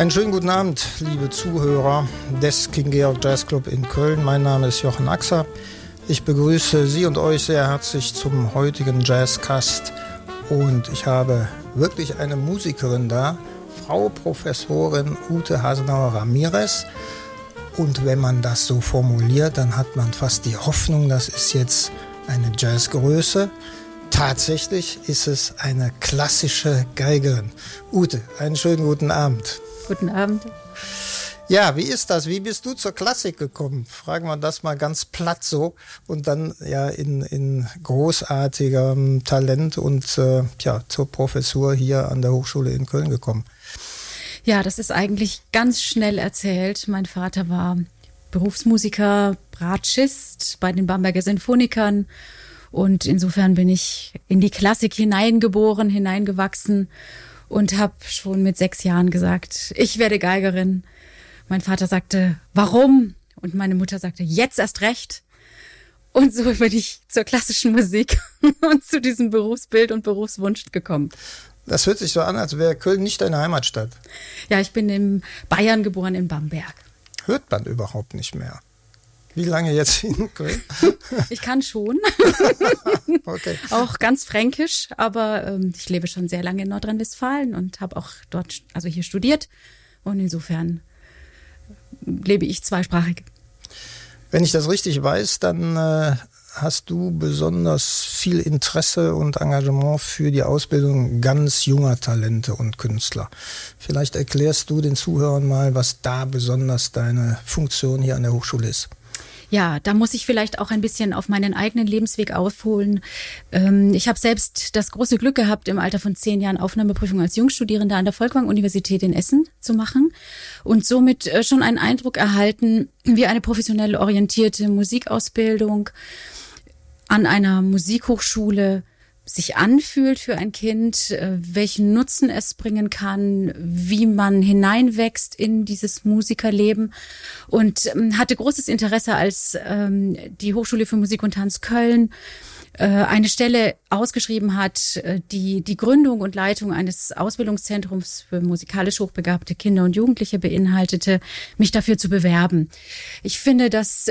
Einen schönen guten Abend, liebe Zuhörer des King Georg Jazz Club in Köln. Mein Name ist Jochen Axer. Ich begrüße Sie und euch sehr herzlich zum heutigen Jazzcast. Und ich habe wirklich eine Musikerin da, Frau Professorin Ute Hasenauer Ramirez. Und wenn man das so formuliert, dann hat man fast die Hoffnung, das ist jetzt eine Jazzgröße. Tatsächlich ist es eine klassische Geigerin. Ute, einen schönen guten Abend. Guten Abend. Ja, wie ist das? Wie bist du zur Klassik gekommen? Fragen wir das mal ganz platt so und dann ja in, in großartigem Talent und äh, ja, zur Professur hier an der Hochschule in Köln gekommen. Ja, das ist eigentlich ganz schnell erzählt. Mein Vater war Berufsmusiker, Bratschist bei den Bamberger Sinfonikern und insofern bin ich in die Klassik hineingeboren, hineingewachsen und habe schon mit sechs Jahren gesagt, ich werde Geigerin. Mein Vater sagte, warum? Und meine Mutter sagte, jetzt erst recht. Und so bin ich zur klassischen Musik und zu diesem Berufsbild und Berufswunsch gekommen. Das hört sich so an, als wäre Köln nicht deine Heimatstadt. Ja, ich bin in Bayern geboren, in Bamberg. Hört man überhaupt nicht mehr. Wie lange jetzt in Köln? Ich kann schon. okay. Auch ganz fränkisch, aber ähm, ich lebe schon sehr lange in Nordrhein-Westfalen und habe auch dort, also hier studiert. Und insofern lebe ich zweisprachig. Wenn ich das richtig weiß, dann äh, hast du besonders viel Interesse und Engagement für die Ausbildung ganz junger Talente und Künstler. Vielleicht erklärst du den Zuhörern mal, was da besonders deine Funktion hier an der Hochschule ist. Ja, da muss ich vielleicht auch ein bisschen auf meinen eigenen Lebensweg aufholen. Ähm, ich habe selbst das große Glück gehabt, im Alter von zehn Jahren Aufnahmeprüfung als Jungstudierende an der Volkwang-Universität in Essen zu machen und somit äh, schon einen Eindruck erhalten, wie eine professionell orientierte Musikausbildung an einer Musikhochschule sich anfühlt für ein Kind, äh, welchen Nutzen es bringen kann, wie man hineinwächst in dieses Musikerleben. Und ähm, hatte großes Interesse, als ähm, die Hochschule für Musik und Tanz Köln eine Stelle ausgeschrieben hat, äh, die die Gründung und Leitung eines Ausbildungszentrums für musikalisch hochbegabte Kinder und Jugendliche beinhaltete, mich dafür zu bewerben. Ich finde, dass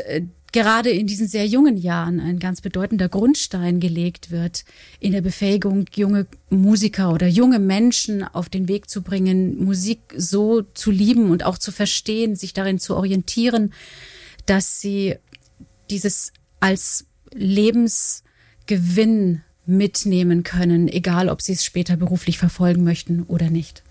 gerade in diesen sehr jungen Jahren ein ganz bedeutender Grundstein gelegt wird, in der Befähigung, junge Musiker oder junge Menschen auf den Weg zu bringen, Musik so zu lieben und auch zu verstehen, sich darin zu orientieren, dass sie dieses als Lebensgewinn mitnehmen können, egal ob sie es später beruflich verfolgen möchten oder nicht.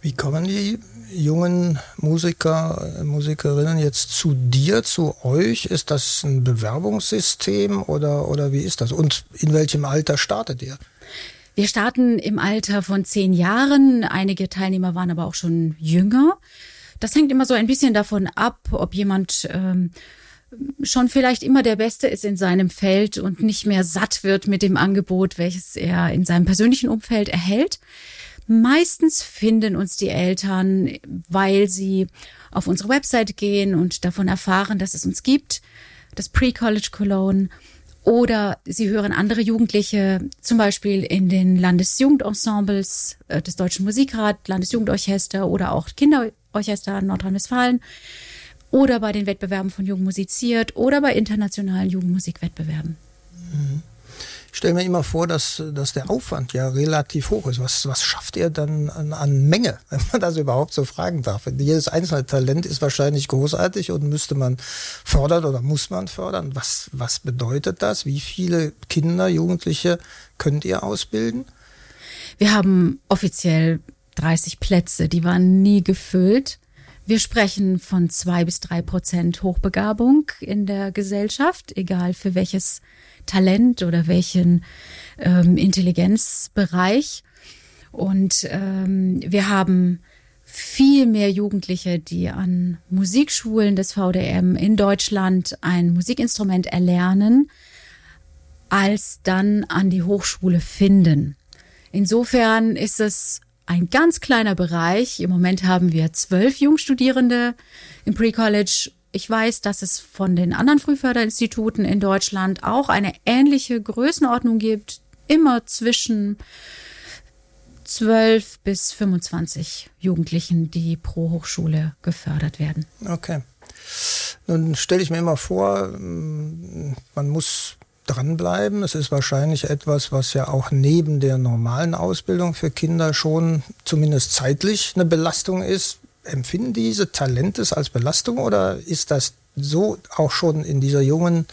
Wie kommen die jungen Musiker, Musikerinnen jetzt zu dir, zu euch? Ist das ein Bewerbungssystem oder, oder wie ist das? Und in welchem Alter startet ihr? Wir starten im Alter von zehn Jahren. Einige Teilnehmer waren aber auch schon jünger. Das hängt immer so ein bisschen davon ab, ob jemand ähm, schon vielleicht immer der Beste ist in seinem Feld und nicht mehr satt wird mit dem Angebot, welches er in seinem persönlichen Umfeld erhält. Meistens finden uns die Eltern, weil sie auf unsere Website gehen und davon erfahren, dass es uns gibt, das Pre-College Cologne. Oder sie hören andere Jugendliche, zum Beispiel in den Landesjugendensembles äh, des Deutschen Musikrat, Landesjugendorchester oder auch Kinderorchester Nordrhein-Westfalen oder bei den Wettbewerben von Jugend musiziert oder bei internationalen Jugendmusikwettbewerben. Mhm. Ich stelle mir immer vor, dass, dass der Aufwand ja relativ hoch ist. Was, was schafft ihr dann an, an Menge, wenn man das überhaupt so fragen darf? Jedes einzelne Talent ist wahrscheinlich großartig und müsste man fördern oder muss man fördern. Was, was bedeutet das? Wie viele Kinder, Jugendliche könnt ihr ausbilden? Wir haben offiziell 30 Plätze, die waren nie gefüllt. Wir sprechen von zwei bis drei Prozent Hochbegabung in der Gesellschaft, egal für welches Talent oder welchen ähm, Intelligenzbereich. Und ähm, wir haben viel mehr Jugendliche, die an Musikschulen des VDM in Deutschland ein Musikinstrument erlernen, als dann an die Hochschule finden. Insofern ist es ein ganz kleiner Bereich. Im Moment haben wir zwölf Jungstudierende im Pre-College ich weiß, dass es von den anderen Frühförderinstituten in Deutschland auch eine ähnliche Größenordnung gibt, immer zwischen 12 bis 25 Jugendlichen, die pro Hochschule gefördert werden. Okay. Nun stelle ich mir immer vor, man muss dranbleiben. Es ist wahrscheinlich etwas, was ja auch neben der normalen Ausbildung für Kinder schon zumindest zeitlich eine Belastung ist. Empfinden diese Talente als Belastung oder ist das so auch schon in dieser jungen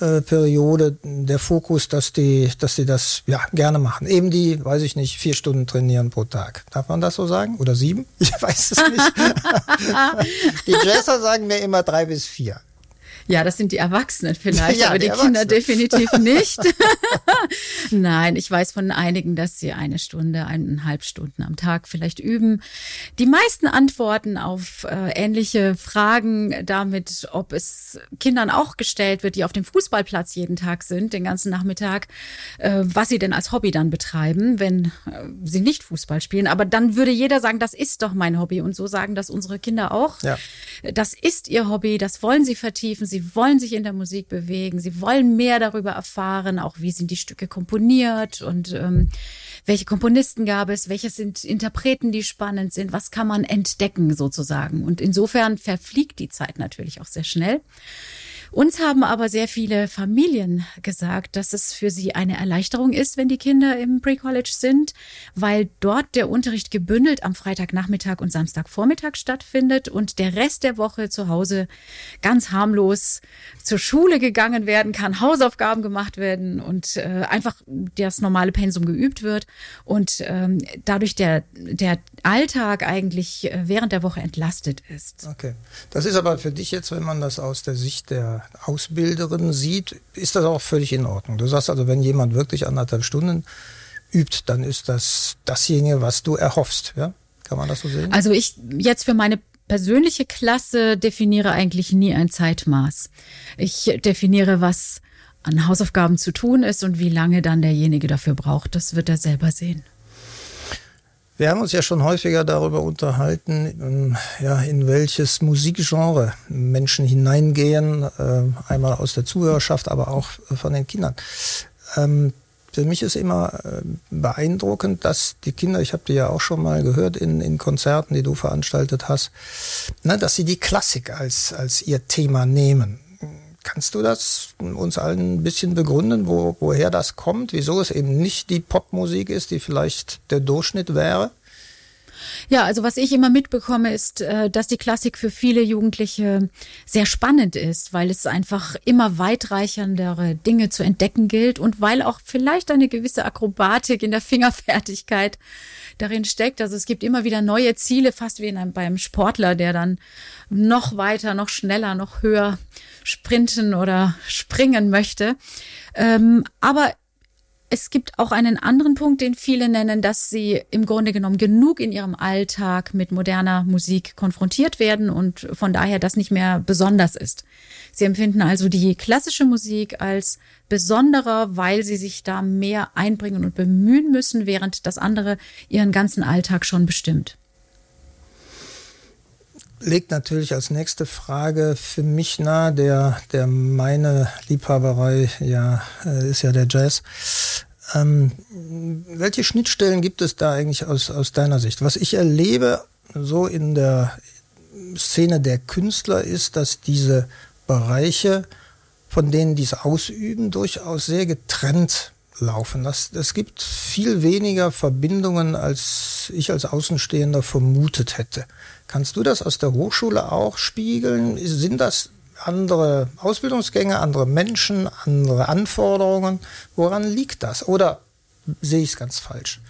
äh, Periode der Fokus, dass die, dass die das ja gerne machen. Eben die, weiß ich nicht, vier Stunden trainieren pro Tag. Darf man das so sagen? Oder sieben? Ich weiß es nicht. die Jazzer sagen mir immer drei bis vier. Ja, das sind die Erwachsenen vielleicht, ja, aber die, die Kinder definitiv nicht. Nein, ich weiß von einigen, dass sie eine Stunde, eineinhalb Stunden am Tag vielleicht üben. Die meisten antworten auf äh, ähnliche Fragen damit, ob es Kindern auch gestellt wird, die auf dem Fußballplatz jeden Tag sind, den ganzen Nachmittag, äh, was sie denn als Hobby dann betreiben, wenn äh, sie nicht Fußball spielen. Aber dann würde jeder sagen, das ist doch mein Hobby. Und so sagen das unsere Kinder auch. Ja. Das ist ihr Hobby, das wollen sie vertiefen. Sie Sie wollen sich in der Musik bewegen, sie wollen mehr darüber erfahren, auch wie sind die Stücke komponiert und ähm, welche Komponisten gab es, welche sind Interpreten, die spannend sind, was kann man entdecken sozusagen. Und insofern verfliegt die Zeit natürlich auch sehr schnell. Uns haben aber sehr viele Familien gesagt, dass es für sie eine Erleichterung ist, wenn die Kinder im Pre-College sind, weil dort der Unterricht gebündelt am Freitagnachmittag und Samstagvormittag stattfindet und der Rest der Woche zu Hause ganz harmlos zur Schule gegangen werden kann, Hausaufgaben gemacht werden und äh, einfach das normale Pensum geübt wird und ähm, dadurch der, der Alltag eigentlich äh, während der Woche entlastet ist. Okay. Das ist aber für dich jetzt, wenn man das aus der Sicht der Ausbilderin sieht, ist das auch völlig in Ordnung. Du sagst also, wenn jemand wirklich anderthalb Stunden übt, dann ist das dasjenige, was du erhoffst. Ja? Kann man das so sehen? Also ich jetzt für meine persönliche Klasse definiere eigentlich nie ein Zeitmaß. Ich definiere, was an Hausaufgaben zu tun ist und wie lange dann derjenige dafür braucht. Das wird er selber sehen. Wir haben uns ja schon häufiger darüber unterhalten, ähm, ja, in welches Musikgenre Menschen hineingehen, äh, einmal aus der Zuhörerschaft, aber auch von den Kindern. Ähm, für mich ist immer äh, beeindruckend, dass die Kinder, ich habe die ja auch schon mal gehört in, in Konzerten, die du veranstaltet hast, dass sie die Klassik als, als ihr Thema nehmen. Kannst du das uns allen ein bisschen begründen, wo, woher das kommt, wieso es eben nicht die Popmusik ist, die vielleicht der Durchschnitt wäre? Ja, also was ich immer mitbekomme, ist, äh, dass die Klassik für viele Jugendliche sehr spannend ist, weil es einfach immer weitreichendere Dinge zu entdecken gilt und weil auch vielleicht eine gewisse Akrobatik in der Fingerfertigkeit darin steckt. Also es gibt immer wieder neue Ziele, fast wie in einem, beim Sportler, der dann noch weiter, noch schneller, noch höher sprinten oder springen möchte. Ähm, aber es gibt auch einen anderen Punkt, den viele nennen, dass sie im Grunde genommen genug in ihrem Alltag mit moderner Musik konfrontiert werden und von daher das nicht mehr besonders ist. Sie empfinden also die klassische Musik als besonderer, weil sie sich da mehr einbringen und bemühen müssen, während das andere ihren ganzen Alltag schon bestimmt legt natürlich als nächste Frage für mich nahe, der, der meine Liebhaberei ja äh, ist ja der Jazz. Ähm, welche Schnittstellen gibt es da eigentlich aus, aus deiner Sicht? Was ich erlebe so in der Szene der Künstler ist, dass diese Bereiche, von denen die es ausüben, durchaus sehr getrennt laufen. Das, es gibt viel weniger Verbindungen, als ich als Außenstehender vermutet hätte. Kannst du das aus der Hochschule auch spiegeln? Sind das andere Ausbildungsgänge, andere Menschen, andere Anforderungen? Woran liegt das? Oder sehe ich es ganz falsch?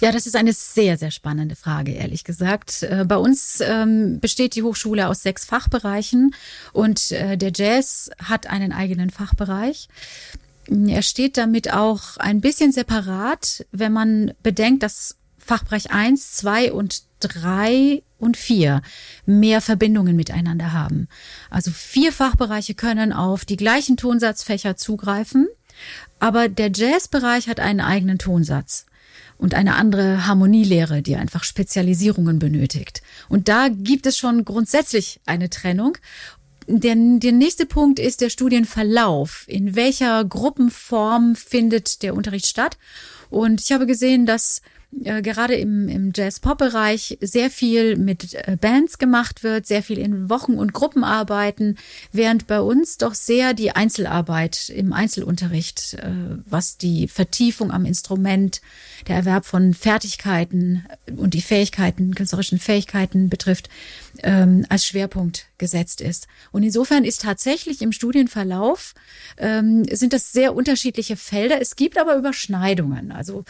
Ja, das ist eine sehr, sehr spannende Frage, ehrlich gesagt. Äh, bei uns ähm, besteht die Hochschule aus sechs Fachbereichen und äh, der Jazz hat einen eigenen Fachbereich. Er steht damit auch ein bisschen separat, wenn man bedenkt, dass Fachbereich 1, 2 und 3 und 4 mehr Verbindungen miteinander haben. Also vier Fachbereiche können auf die gleichen Tonsatzfächer zugreifen, aber der Jazzbereich hat einen eigenen Tonsatz und eine andere Harmonielehre, die einfach Spezialisierungen benötigt. Und da gibt es schon grundsätzlich eine Trennung. Der, der nächste Punkt ist der Studienverlauf. In welcher Gruppenform findet der Unterricht statt? Und ich habe gesehen, dass äh, gerade im, im Jazz-Pop-Bereich sehr viel mit äh, Bands gemacht wird, sehr viel in Wochen- und Gruppenarbeiten, während bei uns doch sehr die Einzelarbeit im Einzelunterricht, äh, was die Vertiefung am Instrument, der Erwerb von Fertigkeiten und die Fähigkeiten, künstlerischen Fähigkeiten betrifft, ähm, als Schwerpunkt gesetzt ist. Und insofern ist tatsächlich im Studienverlauf ähm, sind das sehr unterschiedliche Felder. Es gibt aber Überschneidungen. Also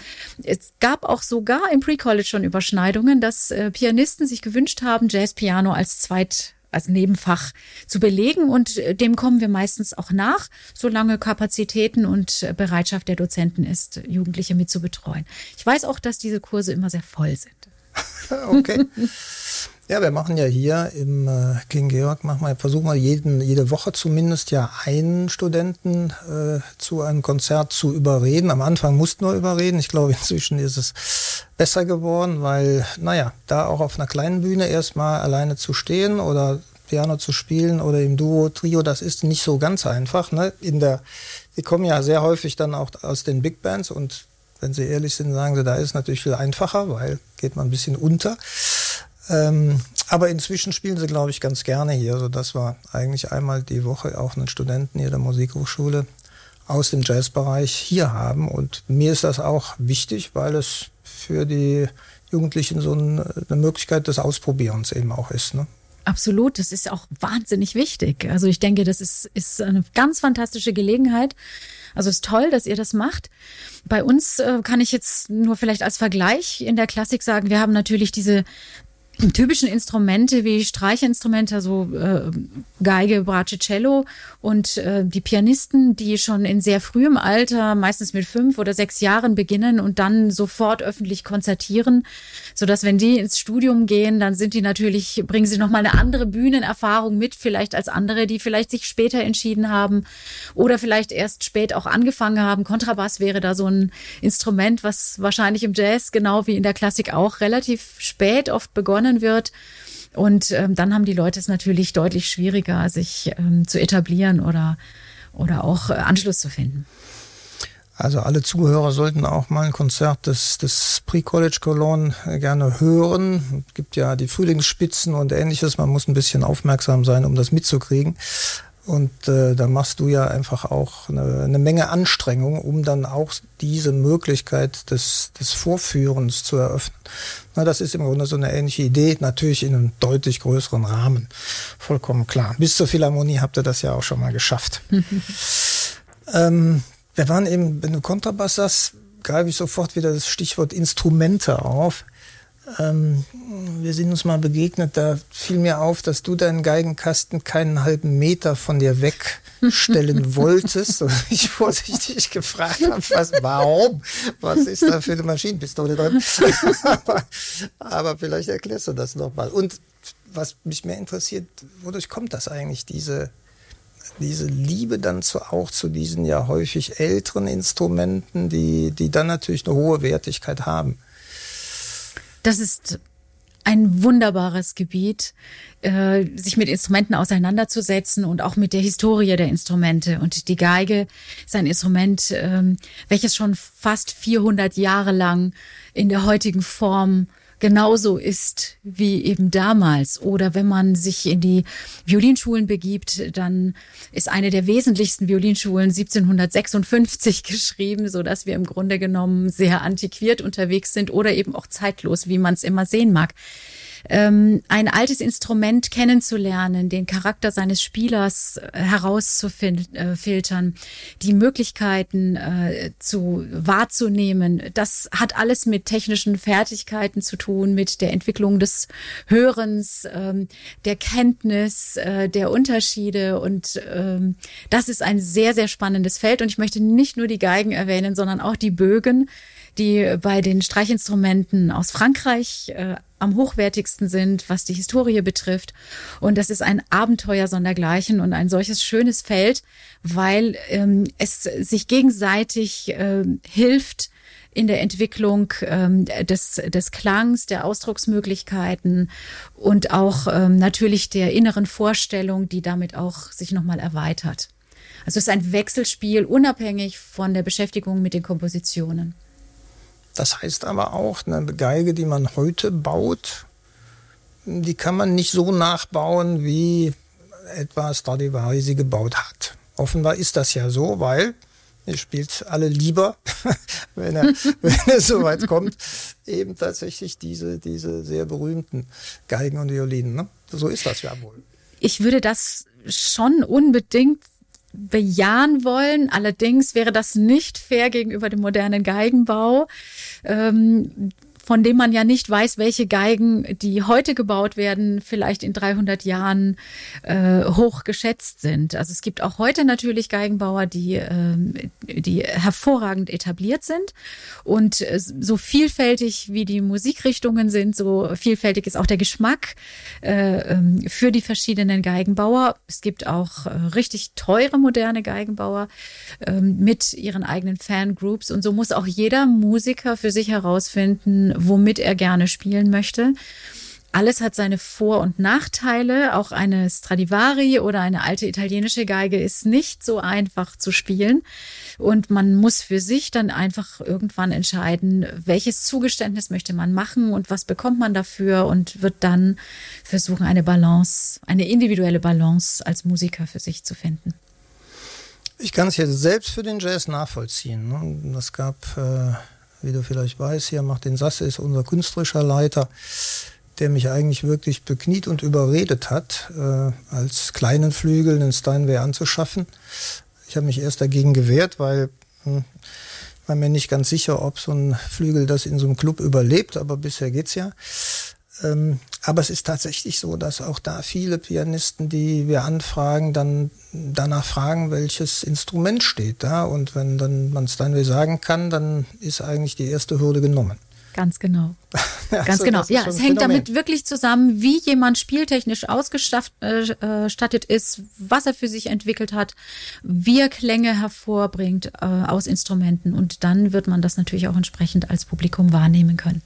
es gab auch sogar im Pre-College schon Überschneidungen, dass äh, Pianisten sich gewünscht haben, Jazz-Piano als Zweit als Nebenfach zu belegen und äh, dem kommen wir meistens auch nach, solange Kapazitäten und äh, Bereitschaft der Dozenten ist, Jugendliche mit zu betreuen. Ich weiß auch, dass diese Kurse immer sehr voll sind. okay. Ja, wir machen ja hier im äh, King Georg, machen wir, versuchen wir jeden, jede Woche zumindest ja einen Studenten äh, zu einem Konzert zu überreden. Am Anfang mussten wir überreden. Ich glaube, inzwischen ist es besser geworden, weil, naja, da auch auf einer kleinen Bühne erstmal alleine zu stehen oder Piano zu spielen oder im Duo, Trio, das ist nicht so ganz einfach. Ne? In der, die kommen ja sehr häufig dann auch aus den Big Bands und wenn Sie ehrlich sind, sagen Sie, da ist natürlich viel einfacher, weil geht man ein bisschen unter. Ähm, aber inzwischen spielen sie, glaube ich, ganz gerne hier, sodass wir eigentlich einmal die Woche auch einen Studenten hier der Musikhochschule aus dem Jazzbereich hier haben. Und mir ist das auch wichtig, weil es für die Jugendlichen so eine Möglichkeit des Ausprobierens eben auch ist. Ne? Absolut, das ist auch wahnsinnig wichtig. Also ich denke, das ist, ist eine ganz fantastische Gelegenheit. Also es ist toll, dass ihr das macht. Bei uns äh, kann ich jetzt nur vielleicht als Vergleich in der Klassik sagen, wir haben natürlich diese typischen Instrumente wie Streichinstrumente, also äh, Geige, Brace, Cello und äh, die Pianisten, die schon in sehr frühem Alter, meistens mit fünf oder sechs Jahren beginnen und dann sofort öffentlich konzertieren, so dass wenn die ins Studium gehen, dann sind die natürlich bringen sie noch mal eine andere Bühnenerfahrung mit, vielleicht als andere, die vielleicht sich später entschieden haben oder vielleicht erst spät auch angefangen haben. Kontrabass wäre da so ein Instrument, was wahrscheinlich im Jazz genau wie in der Klassik auch relativ spät oft begonnen begonnen wird. Und ähm, dann haben die Leute es natürlich deutlich schwieriger, sich ähm, zu etablieren oder, oder auch äh, Anschluss zu finden. Also alle Zuhörer sollten auch mal ein Konzert des, des Pre-College Cologne äh, gerne hören. Es gibt ja die Frühlingsspitzen und ähnliches. Man muss ein bisschen aufmerksam sein, um das mitzukriegen. Und äh, da machst du ja einfach auch eine, eine Menge Anstrengung, um dann auch diese Möglichkeit des, des Vorführens zu eröffnen. Na, das ist im Grunde so eine ähnliche Idee, natürlich in einem deutlich größeren Rahmen. Vollkommen klar. Bis zur Philharmonie habt ihr das ja auch schon mal geschafft. ähm, wir waren eben, wenn du Kontrabass sagst, greife ich sofort wieder das Stichwort Instrumente auf. Ähm, wir sind uns mal begegnet, da fiel mir auf, dass du deinen Geigenkasten keinen halben Meter von dir wegstellen wolltest und ich vorsichtig gefragt habe, was, warum? Was ist da für eine Maschinenpistole drin? aber, aber vielleicht erklärst du das nochmal. Und was mich mehr interessiert, wodurch kommt das eigentlich, diese, diese Liebe dann zu, auch zu diesen ja häufig älteren Instrumenten, die, die dann natürlich eine hohe Wertigkeit haben? Das ist ein wunderbares Gebiet, äh, sich mit Instrumenten auseinanderzusetzen und auch mit der Historie der Instrumente. Und die Geige ist ein Instrument, ähm, welches schon fast 400 Jahre lang in der heutigen Form genauso ist wie eben damals. Oder wenn man sich in die Violinschulen begibt, dann ist eine der wesentlichsten Violinschulen 1756 geschrieben, so dass wir im Grunde genommen sehr antiquiert unterwegs sind oder eben auch zeitlos, wie man es immer sehen mag ähm, ein altes Instrument kennenzulernen, den Charakter seines Spielers äh, herauszufiltern, die Möglichkeiten äh, zu wahrzunehmen. Das hat alles mit technischen Fertigkeiten zu tun, mit der Entwicklung des Hörens, ähm, der Kenntnis, äh, der Unterschiede und ähm, das ist ein sehr, sehr spannendes Feld und ich möchte nicht nur die Geigen erwähnen, sondern auch die Bögen, die bei den Streichinstrumenten aus Frankreich äh, am hochwertigsten sind, was die Historie betrifft. Und das ist ein Abenteuer sondergleichen und ein solches schönes Feld, weil ähm, es sich gegenseitig äh, hilft, in der Entwicklung ähm, des, des Klangs, der Ausdrucksmöglichkeiten und auch ähm, natürlich der inneren Vorstellung, die damit auch sich nochmal erweitert. Also es ist ein Wechselspiel, unabhängig von der Beschäftigung mit den Kompositionen. Das heißt aber auch, eine Geige, die man heute baut, die kann man nicht so nachbauen, wie etwas Stradivari sie gebaut hat. Offenbar ist das ja so, weil ihr spielt alle lieber, wenn er, wenn er so weit kommt, eben tatsächlich diese, diese sehr berühmten Geigen und Violinen. Ne? So ist das ja wohl. Ich würde das schon unbedingt bejahen wollen. Allerdings wäre das nicht fair gegenüber dem modernen Geigenbau. Ähm, von dem man ja nicht weiß, welche Geigen, die heute gebaut werden, vielleicht in 300 Jahren äh, hoch geschätzt sind. Also es gibt auch heute natürlich Geigenbauer, die, äh, die hervorragend etabliert sind. Und äh, so vielfältig wie die Musikrichtungen sind, so vielfältig ist auch der Geschmack äh, ähm, für die verschiedenen Geigenbauer. Es gibt auch äh, richtig teure moderne Geigenbauer äh, mit ihren eigenen Fangroups. Und so muss auch jeder Musiker für sich herausfinden, womit er gerne spielen möchte. Alles hat seine Vor- und Nachteile. Auch eine Stradivari oder eine alte italienische Geige ist nicht so einfach zu spielen. Und man muss für sich dann einfach irgendwann entscheiden, welches Zugeständnis möchte man machen und was bekommt man dafür und wird dann versuchen, eine Balance, eine individuelle Balance als Musiker für sich zu finden. Ich kann es jetzt selbst für den Jazz nachvollziehen. Ne? gab äh wie du vielleicht weißt, hier Martin Sasse ist unser künstlerischer Leiter, der mich eigentlich wirklich bekniet und überredet hat, äh, als kleinen Flügel einen Steinway anzuschaffen. Ich habe mich erst dagegen gewehrt, weil hm, war mir nicht ganz sicher, ob so ein Flügel das in so einem Club überlebt, aber bisher geht's ja. Ähm, aber es ist tatsächlich so, dass auch da viele Pianisten, die wir anfragen, dann danach fragen, welches Instrument steht da. Und wenn dann man Steinway sagen kann, dann ist eigentlich die erste Hürde genommen. Ganz genau. Ganz also, genau. Ja, es hängt damit wirklich zusammen, wie jemand spieltechnisch ausgestattet äh, ist, was er für sich entwickelt hat, wie er Klänge hervorbringt äh, aus Instrumenten. Und dann wird man das natürlich auch entsprechend als Publikum wahrnehmen können.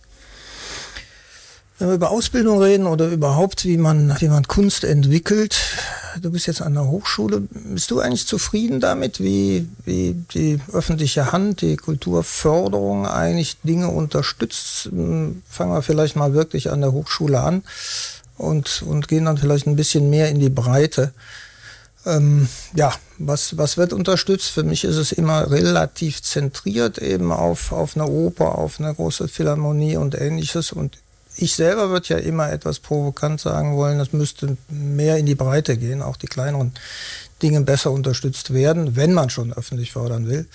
Wenn wir über Ausbildung reden oder überhaupt, wie man, wie man Kunst entwickelt, du bist jetzt an der Hochschule, bist du eigentlich zufrieden damit, wie, wie die öffentliche Hand, die Kulturförderung eigentlich Dinge unterstützt? Fangen wir vielleicht mal wirklich an der Hochschule an und, und gehen dann vielleicht ein bisschen mehr in die Breite. Ähm, ja, was, was wird unterstützt? Für mich ist es immer relativ zentriert eben auf, auf eine Oper, auf eine große Philharmonie und ähnliches. Und ich selber würde ja immer etwas provokant sagen wollen, das müsste mehr in die Breite gehen, auch die kleineren Dinge besser unterstützt werden, wenn man schon öffentlich fördern will.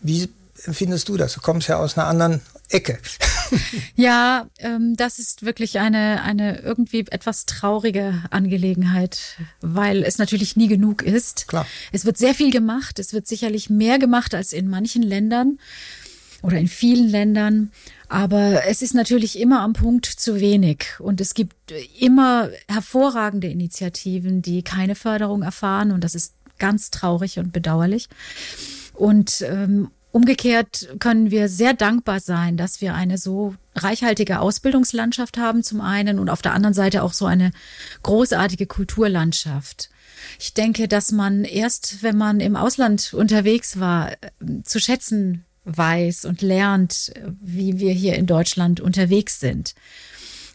Wie empfindest du das? Du kommst ja aus einer anderen Ecke. ja, ähm, das ist wirklich eine, eine irgendwie etwas traurige Angelegenheit, weil es natürlich nie genug ist. Klar. Es wird sehr viel gemacht. Es wird sicherlich mehr gemacht als in manchen Ländern oder in vielen Ländern. Aber es ist natürlich immer am Punkt zu wenig. Und es gibt immer hervorragende Initiativen, die keine Förderung erfahren. Und das ist ganz traurig und bedauerlich. Und ähm, umgekehrt können wir sehr dankbar sein, dass wir eine so reichhaltige Ausbildungslandschaft haben zum einen und auf der anderen Seite auch so eine großartige Kulturlandschaft. Ich denke, dass man erst, wenn man im Ausland unterwegs war, äh, zu schätzen weiß und lernt, wie wir hier in Deutschland unterwegs sind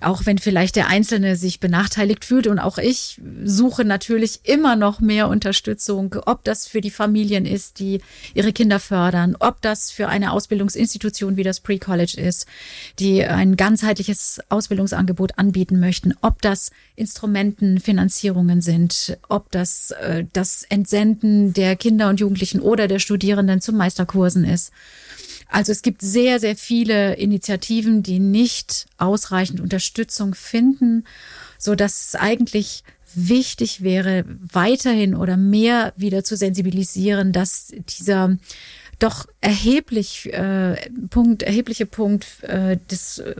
auch wenn vielleicht der Einzelne sich benachteiligt fühlt. Und auch ich suche natürlich immer noch mehr Unterstützung, ob das für die Familien ist, die ihre Kinder fördern, ob das für eine Ausbildungsinstitution wie das Pre-College ist, die ein ganzheitliches Ausbildungsangebot anbieten möchten, ob das Instrumentenfinanzierungen sind, ob das äh, das Entsenden der Kinder und Jugendlichen oder der Studierenden zu Meisterkursen ist. Also es gibt sehr, sehr viele Initiativen, die nicht ausreichend Unterstützung finden, so dass es eigentlich wichtig wäre, weiterhin oder mehr wieder zu sensibilisieren, dass dieser doch erheblich äh, Punkt, erhebliche Punkt äh, des äh,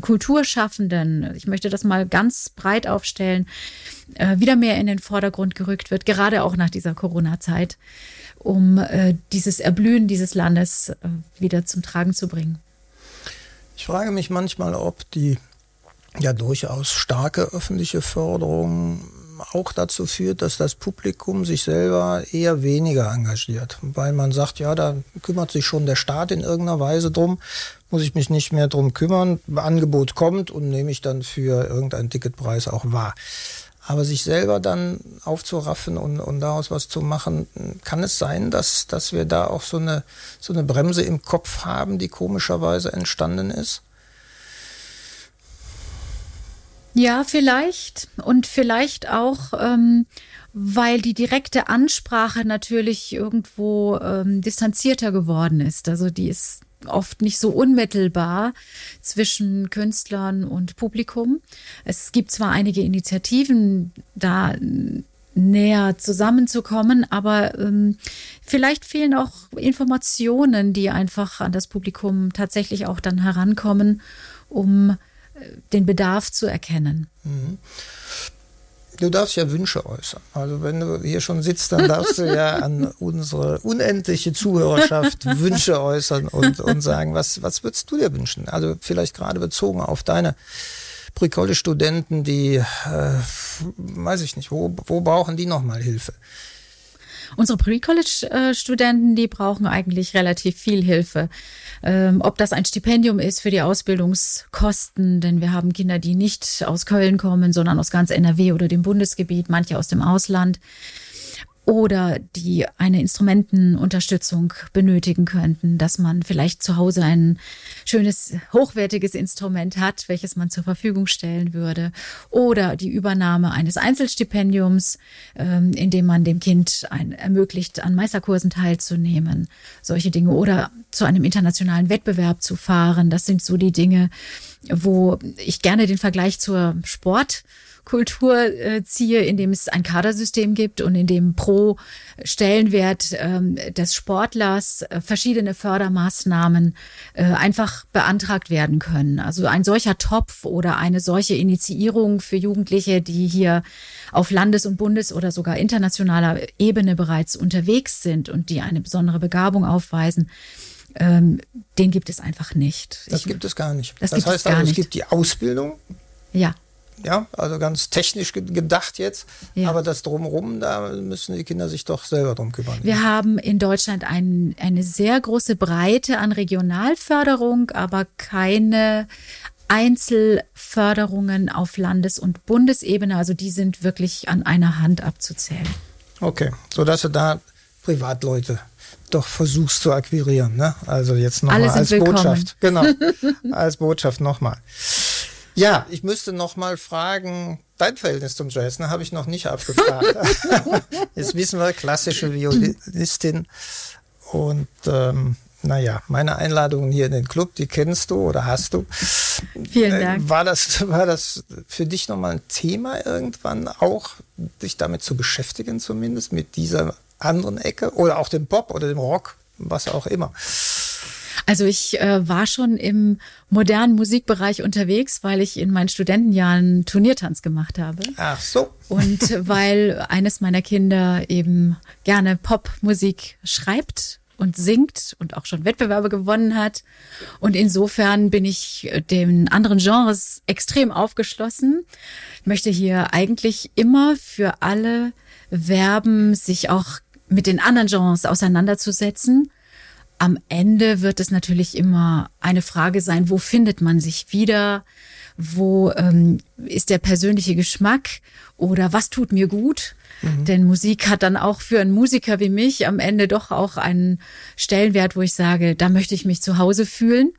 Kulturschaffenden, ich möchte das mal ganz breit aufstellen, äh, wieder mehr in den Vordergrund gerückt wird, gerade auch nach dieser Corona-Zeit um äh, dieses Erblühen dieses Landes äh, wieder zum Tragen zu bringen. Ich frage mich manchmal, ob die ja durchaus starke öffentliche Förderung auch dazu führt, dass das Publikum sich selber eher weniger engagiert, weil man sagt, ja, da kümmert sich schon der Staat in irgendeiner Weise drum, muss ich mich nicht mehr drum kümmern, Angebot kommt und nehme ich dann für irgendeinen Ticketpreis auch wahr. Aber sich selber dann aufzuraffen und, und daraus was zu machen, kann es sein, dass, dass wir da auch so eine, so eine Bremse im Kopf haben, die komischerweise entstanden ist? Ja, vielleicht. Und vielleicht auch, ähm, weil die direkte Ansprache natürlich irgendwo ähm, distanzierter geworden ist. Also die ist oft nicht so unmittelbar zwischen Künstlern und Publikum. Es gibt zwar einige Initiativen, da näher zusammenzukommen, aber ähm, vielleicht fehlen auch Informationen, die einfach an das Publikum tatsächlich auch dann herankommen, um den Bedarf zu erkennen. Mhm. Du darfst ja Wünsche äußern. Also wenn du hier schon sitzt, dann darfst du ja an unsere unendliche Zuhörerschaft Wünsche äußern und, und sagen, was, was würdest du dir wünschen? Also vielleicht gerade bezogen auf deine Pre-College-Studenten, die, äh, weiß ich nicht, wo, wo brauchen die nochmal Hilfe? Unsere Pre-College-Studenten, die brauchen eigentlich relativ viel Hilfe. Ähm, ob das ein Stipendium ist für die Ausbildungskosten, denn wir haben Kinder, die nicht aus Köln kommen, sondern aus ganz NRW oder dem Bundesgebiet, manche aus dem Ausland oder die eine Instrumentenunterstützung benötigen könnten, dass man vielleicht zu Hause ein schönes, hochwertiges Instrument hat, welches man zur Verfügung stellen würde, oder die Übernahme eines Einzelstipendiums, ähm, indem man dem Kind ein, ermöglicht, an Meisterkursen teilzunehmen, solche Dinge, oder zu einem internationalen Wettbewerb zu fahren. Das sind so die Dinge, wo ich gerne den Vergleich zur Sport Kultur äh, ziehe, in dem es ein Kadersystem gibt und in dem pro Stellenwert ähm, des Sportlers äh, verschiedene Fördermaßnahmen äh, einfach beantragt werden können. Also ein solcher Topf oder eine solche Initiierung für Jugendliche, die hier auf Landes- und Bundes- oder sogar internationaler Ebene bereits unterwegs sind und die eine besondere Begabung aufweisen, ähm, den gibt es einfach nicht. Das ich, gibt es gar nicht. Das, das heißt also, es gibt die Ausbildung. Ja ja, also ganz technisch gedacht jetzt. Ja. Aber das drumherum, da müssen die Kinder sich doch selber drum kümmern. Wir haben in Deutschland ein, eine sehr große Breite an Regionalförderung, aber keine Einzelförderungen auf Landes- und Bundesebene. Also die sind wirklich an einer Hand abzuzählen. Okay, sodass du da Privatleute doch versuchst zu akquirieren. Ne? Also jetzt nochmal als willkommen. Botschaft. Genau, als Botschaft nochmal. Ja, ich müsste noch mal fragen, dein Verhältnis zum Jazz, ne, habe ich noch nicht abgefragt. Jetzt wissen wir, klassische Violinistin. Und ähm, naja, meine Einladungen hier in den Club, die kennst du oder hast du. Vielen äh, Dank. War das, war das für dich nochmal ein Thema irgendwann auch, dich damit zu beschäftigen zumindest, mit dieser anderen Ecke oder auch dem Pop oder dem Rock, was auch immer? Also ich äh, war schon im modernen Musikbereich unterwegs, weil ich in meinen Studentenjahren Turniertanz gemacht habe. Ach so. Und weil eines meiner Kinder eben gerne Popmusik schreibt und singt und auch schon Wettbewerbe gewonnen hat. Und insofern bin ich den anderen Genres extrem aufgeschlossen. Ich möchte hier eigentlich immer für alle werben, sich auch mit den anderen Genres auseinanderzusetzen am Ende wird es natürlich immer eine Frage sein, wo findet man sich wieder? Wo ähm, ist der persönliche Geschmack oder was tut mir gut? Mhm. Denn Musik hat dann auch für einen Musiker wie mich am Ende doch auch einen Stellenwert, wo ich sage, da möchte ich mich zu Hause fühlen.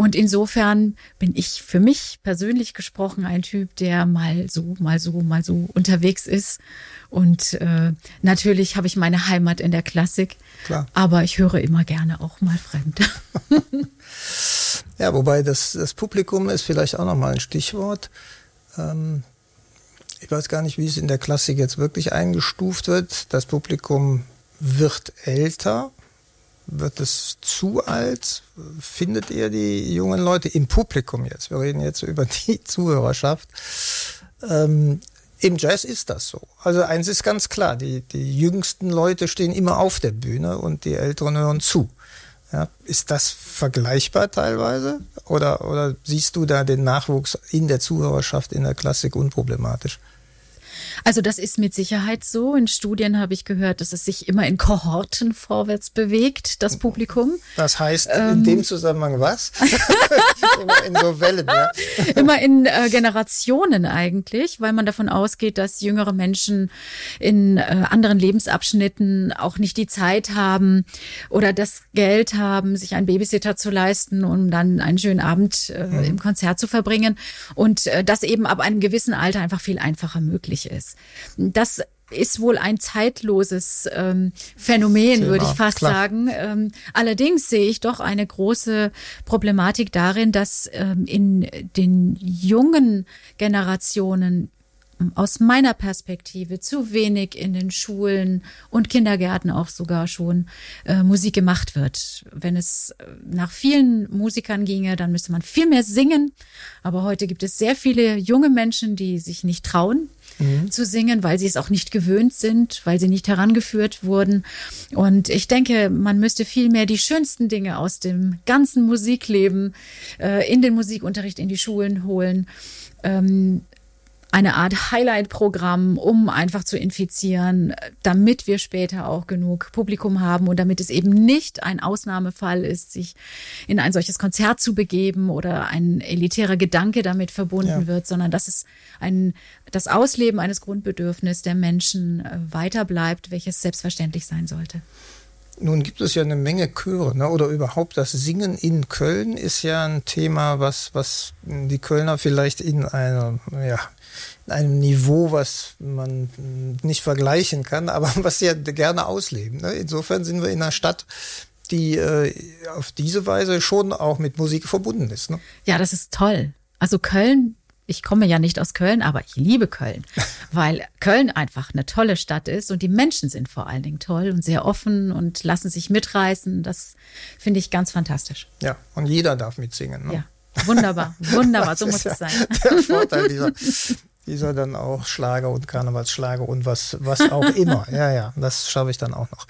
Und insofern bin ich für mich persönlich gesprochen ein Typ, der mal so, mal so, mal so unterwegs ist. Und äh, natürlich habe ich meine Heimat in der Klassik. Klar. Aber ich höre immer gerne auch mal fremd. ja, wobei das, das Publikum ist vielleicht auch nochmal ein Stichwort. Ähm, ich weiß gar nicht, wie es in der Klassik jetzt wirklich eingestuft wird. Das Publikum wird älter wird es zu alt? Findet ihr die jungen Leute im Publikum jetzt? Wir reden jetzt über die Zuhörerschaft. Ähm, Im Jazz ist das so. Also eins ist ganz klar, die, die jüngsten Leute stehen immer auf der Bühne und die Älteren hören zu. Ja, ist das vergleichbar teilweise? Oder, oder siehst du da den Nachwuchs in der Zuhörerschaft in der Klassik unproblematisch? Also das ist mit Sicherheit so. In Studien habe ich gehört, dass es sich immer in Kohorten vorwärts bewegt, das Publikum. Das heißt ähm, in dem Zusammenhang was? immer in so Wellen, ja. Immer in äh, Generationen eigentlich, weil man davon ausgeht, dass jüngere Menschen in äh, anderen Lebensabschnitten auch nicht die Zeit haben oder das Geld haben, sich einen Babysitter zu leisten, um dann einen schönen Abend äh, mhm. im Konzert zu verbringen. Und äh, das eben ab einem gewissen Alter einfach viel einfacher möglich ist. Das ist wohl ein zeitloses ähm, Phänomen, würde ich fast Klar. sagen. Ähm, allerdings sehe ich doch eine große Problematik darin, dass ähm, in den jungen Generationen aus meiner Perspektive zu wenig in den Schulen und Kindergärten auch sogar schon äh, Musik gemacht wird. Wenn es äh, nach vielen Musikern ginge, dann müsste man viel mehr singen. Aber heute gibt es sehr viele junge Menschen, die sich nicht trauen, mhm. zu singen, weil sie es auch nicht gewöhnt sind, weil sie nicht herangeführt wurden. Und ich denke, man müsste viel mehr die schönsten Dinge aus dem ganzen Musikleben äh, in den Musikunterricht in die Schulen holen. Ähm, eine Art Highlight-Programm, um einfach zu infizieren, damit wir später auch genug Publikum haben und damit es eben nicht ein Ausnahmefall ist, sich in ein solches Konzert zu begeben oder ein elitärer Gedanke damit verbunden ja. wird, sondern dass es ein, das Ausleben eines Grundbedürfnisses der Menschen äh, weiter bleibt, welches selbstverständlich sein sollte. Nun gibt es ja eine Menge Chöre, ne? oder überhaupt das Singen in Köln ist ja ein Thema, was, was die Kölner vielleicht in einer, ja, einem Niveau, was man nicht vergleichen kann, aber was sie ja gerne ausleben. Ne? Insofern sind wir in einer Stadt, die äh, auf diese Weise schon auch mit Musik verbunden ist. Ne? Ja, das ist toll. Also Köln ich komme ja nicht aus Köln, aber ich liebe Köln, weil Köln einfach eine tolle Stadt ist und die Menschen sind vor allen Dingen toll und sehr offen und lassen sich mitreißen. Das finde ich ganz fantastisch. Ja, und jeder darf mitsingen. Ne? Ja, wunderbar, wunderbar, so muss es sein. Der Vorteil dieser, dieser dann auch Schlager und Karnevalsschlager und was, was auch immer. Ja, ja, das schaffe ich dann auch noch.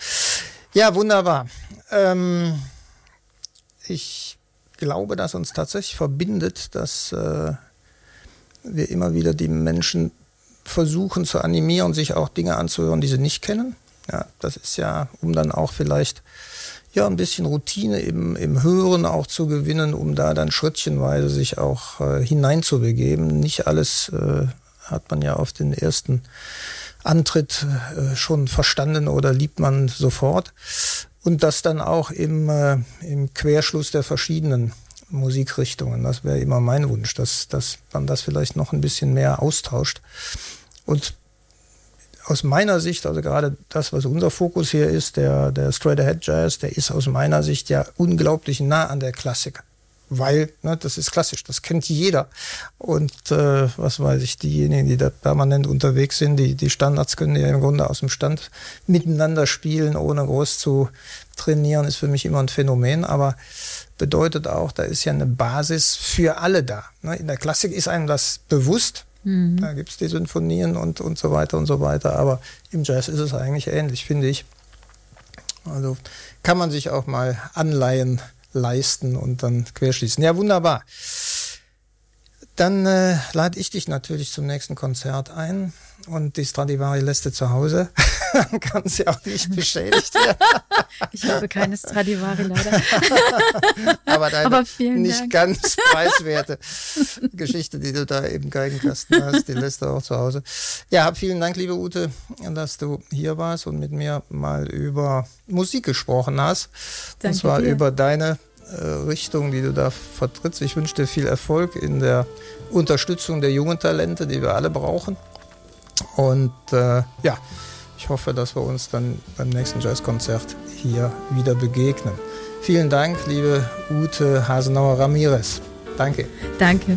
Ja, wunderbar. Ähm, ich glaube, dass uns tatsächlich verbindet, dass äh, wir immer wieder die Menschen versuchen zu animieren, sich auch Dinge anzuhören, die sie nicht kennen. Ja, das ist ja, um dann auch vielleicht ja ein bisschen Routine im, im Hören auch zu gewinnen, um da dann schrittchenweise sich auch äh, hineinzubegeben. Nicht alles äh, hat man ja auf den ersten Antritt äh, schon verstanden oder liebt man sofort. Und das dann auch im, äh, im Querschluss der verschiedenen Musikrichtungen. Das wäre immer mein Wunsch, dass, dass man das vielleicht noch ein bisschen mehr austauscht. Und aus meiner Sicht, also gerade das, was unser Fokus hier ist, der, der Straight Ahead Jazz, der ist aus meiner Sicht ja unglaublich nah an der Klassik. Weil, ne, das ist klassisch, das kennt jeder. Und äh, was weiß ich, diejenigen, die da permanent unterwegs sind, die, die Standards können ja im Grunde aus dem Stand miteinander spielen, ohne groß zu trainieren, ist für mich immer ein Phänomen. Aber bedeutet auch, da ist ja eine Basis für alle da. Ne? In der Klassik ist einem das bewusst. Mhm. Da gibt es die Sinfonien und, und so weiter und so weiter. Aber im Jazz ist es eigentlich ähnlich, finde ich. Also kann man sich auch mal Anleihen leisten und dann querschließen. Ja, wunderbar. Dann äh, lade ich dich natürlich zum nächsten Konzert ein und die Stradivari lässt du zu Hause. Dann kann sie auch nicht beschädigt werden. ich habe keine Stradivari leider. Aber deine Aber nicht Dank. ganz preiswerte Geschichte, die du da im Geigenkasten hast, die lässt du auch zu Hause. Ja, vielen Dank, liebe Ute, dass du hier warst und mit mir mal über Musik gesprochen hast. Danke und zwar dir. über deine äh, Richtung, die du da vertrittst. Ich wünsche dir viel Erfolg in der Unterstützung der jungen Talente, die wir alle brauchen. Und äh, ja, ich hoffe, dass wir uns dann beim nächsten Jazzkonzert hier wieder begegnen. Vielen Dank, liebe Ute Hasenauer Ramirez. Danke. Danke.